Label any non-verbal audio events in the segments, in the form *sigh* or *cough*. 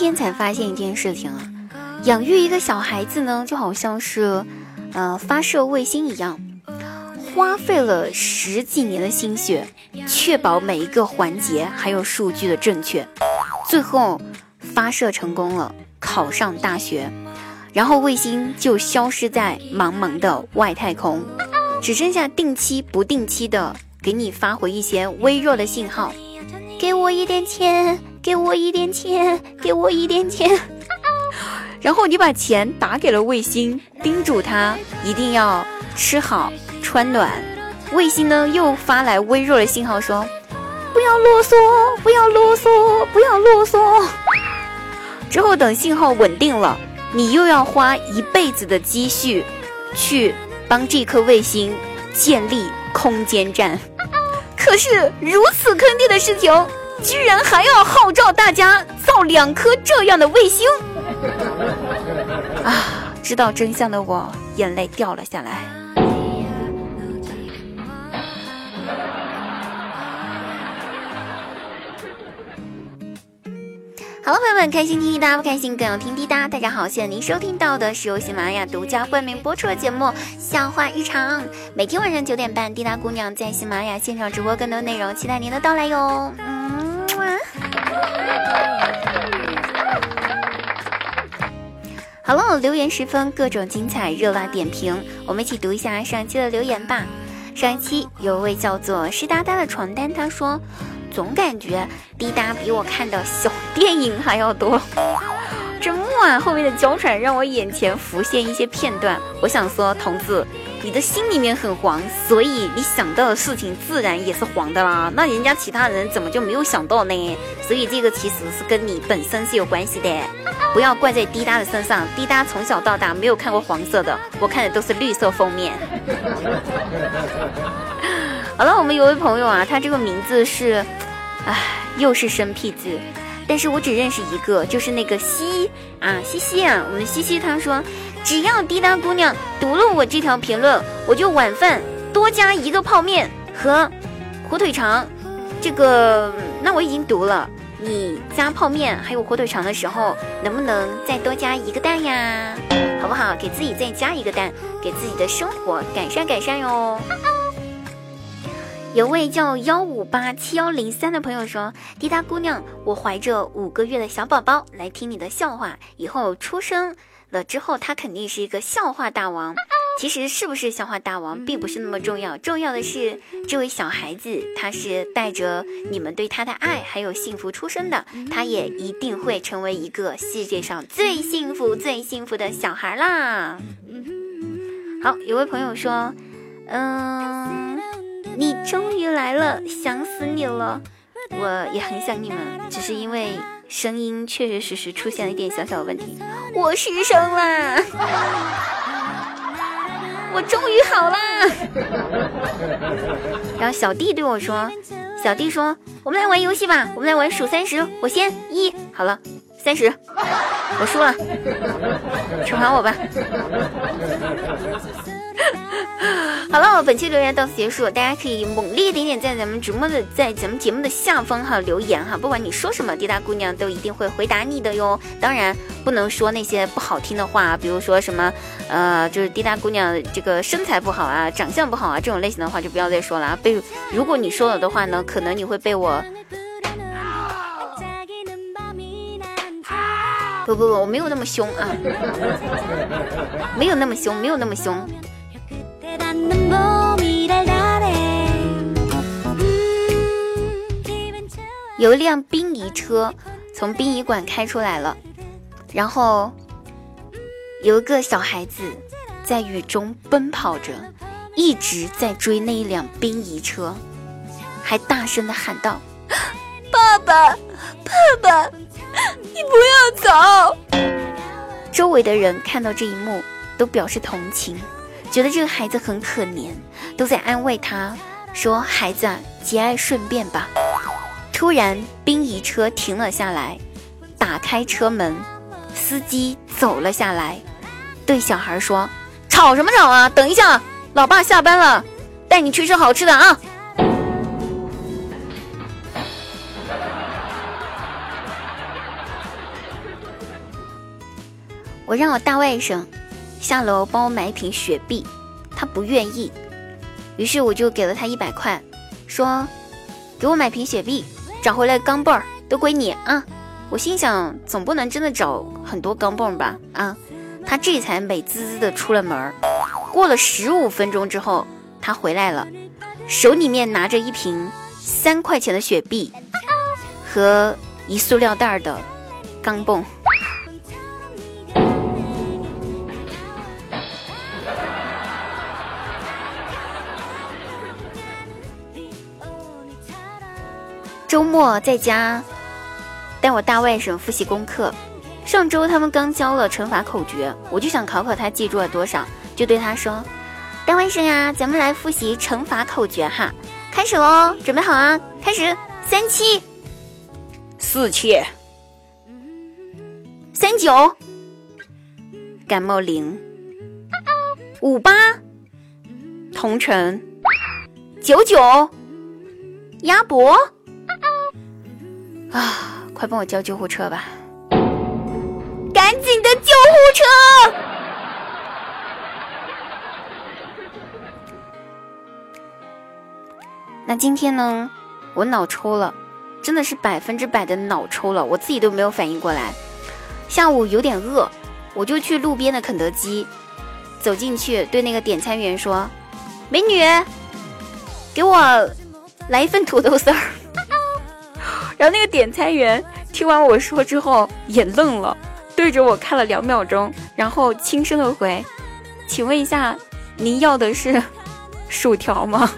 天才发现一件事情啊，养育一个小孩子呢，就好像是，呃，发射卫星一样，花费了十几年的心血，确保每一个环节还有数据的正确，最后发射成功了，考上大学，然后卫星就消失在茫茫的外太空，只剩下定期不定期的给你发回一些微弱的信号，给我一点钱。给我一点钱，给我一点钱。*laughs* 然后你把钱打给了卫星，叮嘱他一定要吃好穿暖。卫星呢又发来微弱的信号说：“不要啰嗦，不要啰嗦，不要啰嗦。”之后等信号稳定了，你又要花一辈子的积蓄去帮这颗卫星建立空间站。*laughs* 可是如此坑爹的事情。居然还要号召大家造两颗这样的卫星啊！知道真相的我眼泪掉了下来。好了，朋友们，开心听滴答，不开心更要听滴答。大家好，现在您收听到的是由喜马拉雅独家冠名播出的节目《笑话日常》，每天晚上九点半，滴答姑娘在喜马拉雅现场直播更多内容，期待您的到来哟。嗯。好了，留言十分，各种精彩，热辣点评，我们一起读一下上期的留言吧。上一期有位叫做湿哒哒的床单，他说，总感觉滴答比我看的小电影还要多。*laughs* 这木啊后面的娇喘让我眼前浮现一些片段，我想说，同志。你的心里面很黄，所以你想到的事情自然也是黄的啦。那人家其他人怎么就没有想到呢？所以这个其实是跟你本身是有关系的，不要怪在滴答的身上。滴答从小到大没有看过黄色的，我看的都是绿色封面。*laughs* 好了，我们有位朋友啊，他这个名字是，唉，又是生僻字。但是我只认识一个，就是那个西啊，西西啊，我们西西他说，只要滴答姑娘读了我这条评论，我就晚饭多加一个泡面和火腿肠。这个那我已经读了，你加泡面还有火腿肠的时候，能不能再多加一个蛋呀？好不好？给自己再加一个蛋，给自己的生活改善改善哟。有位叫幺五八七幺零三的朋友说：“滴答姑娘，我怀着五个月的小宝宝来听你的笑话，以后出生了之后，他肯定是一个笑话大王。其实是不是笑话大王并不是那么重要，重要的是这位小孩子他是带着你们对他的爱还有幸福出生的，他也一定会成为一个世界上最幸福最幸福的小孩啦。”好，有位朋友说：“嗯。”你终于来了，想死你了！我也很想你们，只是因为声音确确实实出现了一点小小的问题。我失声啦！我终于好啦！然后小弟对我说：“小弟说，我们来玩游戏吧，我们来玩数三十，我先一好了，三十，我输了，惩罚我吧。” *laughs* 好了，本期留言到此结束，大家可以猛烈点点在咱们直播的，在咱们节目的下方哈留言哈，不管你说什么，滴答姑娘都一定会回答你的哟。当然不能说那些不好听的话，比如说什么呃，就是滴答姑娘这个身材不好啊，长相不好啊这种类型的话就不要再说了啊。被如果你说了的话呢，可能你会被我。*laughs* 不不不，我没有那么凶啊，没有那么凶，没有那么凶。有一辆殡仪车从殡仪馆开出来了，然后有一个小孩子在雨中奔跑着，一直在追那一辆殡仪车，还大声的喊道：“ *laughs* 爸爸，爸爸，你不要走！”周围的人看到这一幕，都表示同情。觉得这个孩子很可怜，都在安慰他，说：“孩子，节哀顺变吧。”突然，殡仪车停了下来，打开车门，司机走了下来，对小孩说：“吵什么吵啊？等一下，老爸下班了，带你去吃好吃的啊！”我让我大外甥下楼帮我买一瓶雪碧，他不愿意，于是我就给了他一百块，说：“给我买瓶雪碧，找回来钢镚儿都归你啊！”我心想，总不能真的找很多钢镚吧？啊，他这才美滋滋的出了门。过了十五分钟之后，他回来了，手里面拿着一瓶三块钱的雪碧和一塑料袋的钢镚。周末在家。带我大外甥复习功课。上周他们刚教了乘法口诀，我就想考考他记住了多少，就对他说：“大外甥呀，咱们来复习乘法口诀哈，开始喽，准备好啊，开始，三七，四七，三九，感冒灵，五八，同城，九九，鸭脖。”啊！快帮我叫救护车吧！赶紧的救护车！那今天呢？我脑抽了，真的是百分之百的脑抽了，我自己都没有反应过来。下午有点饿，我就去路边的肯德基，走进去对那个点餐员说：“美女，给我来一份土豆丝儿。”然后那个点餐员听完我说之后也愣了，对着我看了两秒钟，然后轻声的回：“请问一下，您要的是薯条吗？”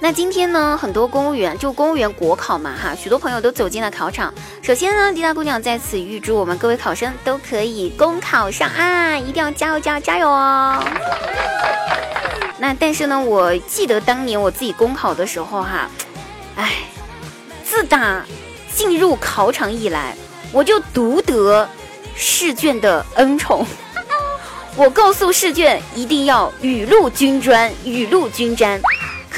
那今天呢，很多公务员就公务员国考嘛，哈，许多朋友都走进了考场。首先呢，迪达姑娘在此预祝我们各位考生都可以公考上岸，一定要加油加油加油哦！那但是呢，我记得当年我自己公考的时候哈，哎，自打进入考场以来，我就独得试卷的恩宠。*laughs* 我告诉试卷一定要雨露均沾，雨露均沾。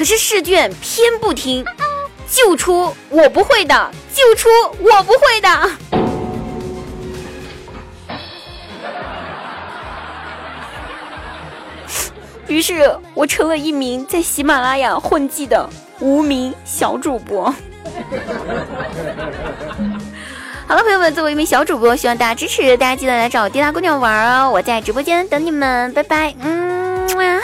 可是试卷偏不听，就出我不会的，就出我不会的。于是我成了一名在喜马拉雅混迹的无名小主播。好了，朋友们，作为一名小主播，希望大家支持，大家记得来找滴答姑娘玩哦，我在直播间等你们，拜拜，嗯啊。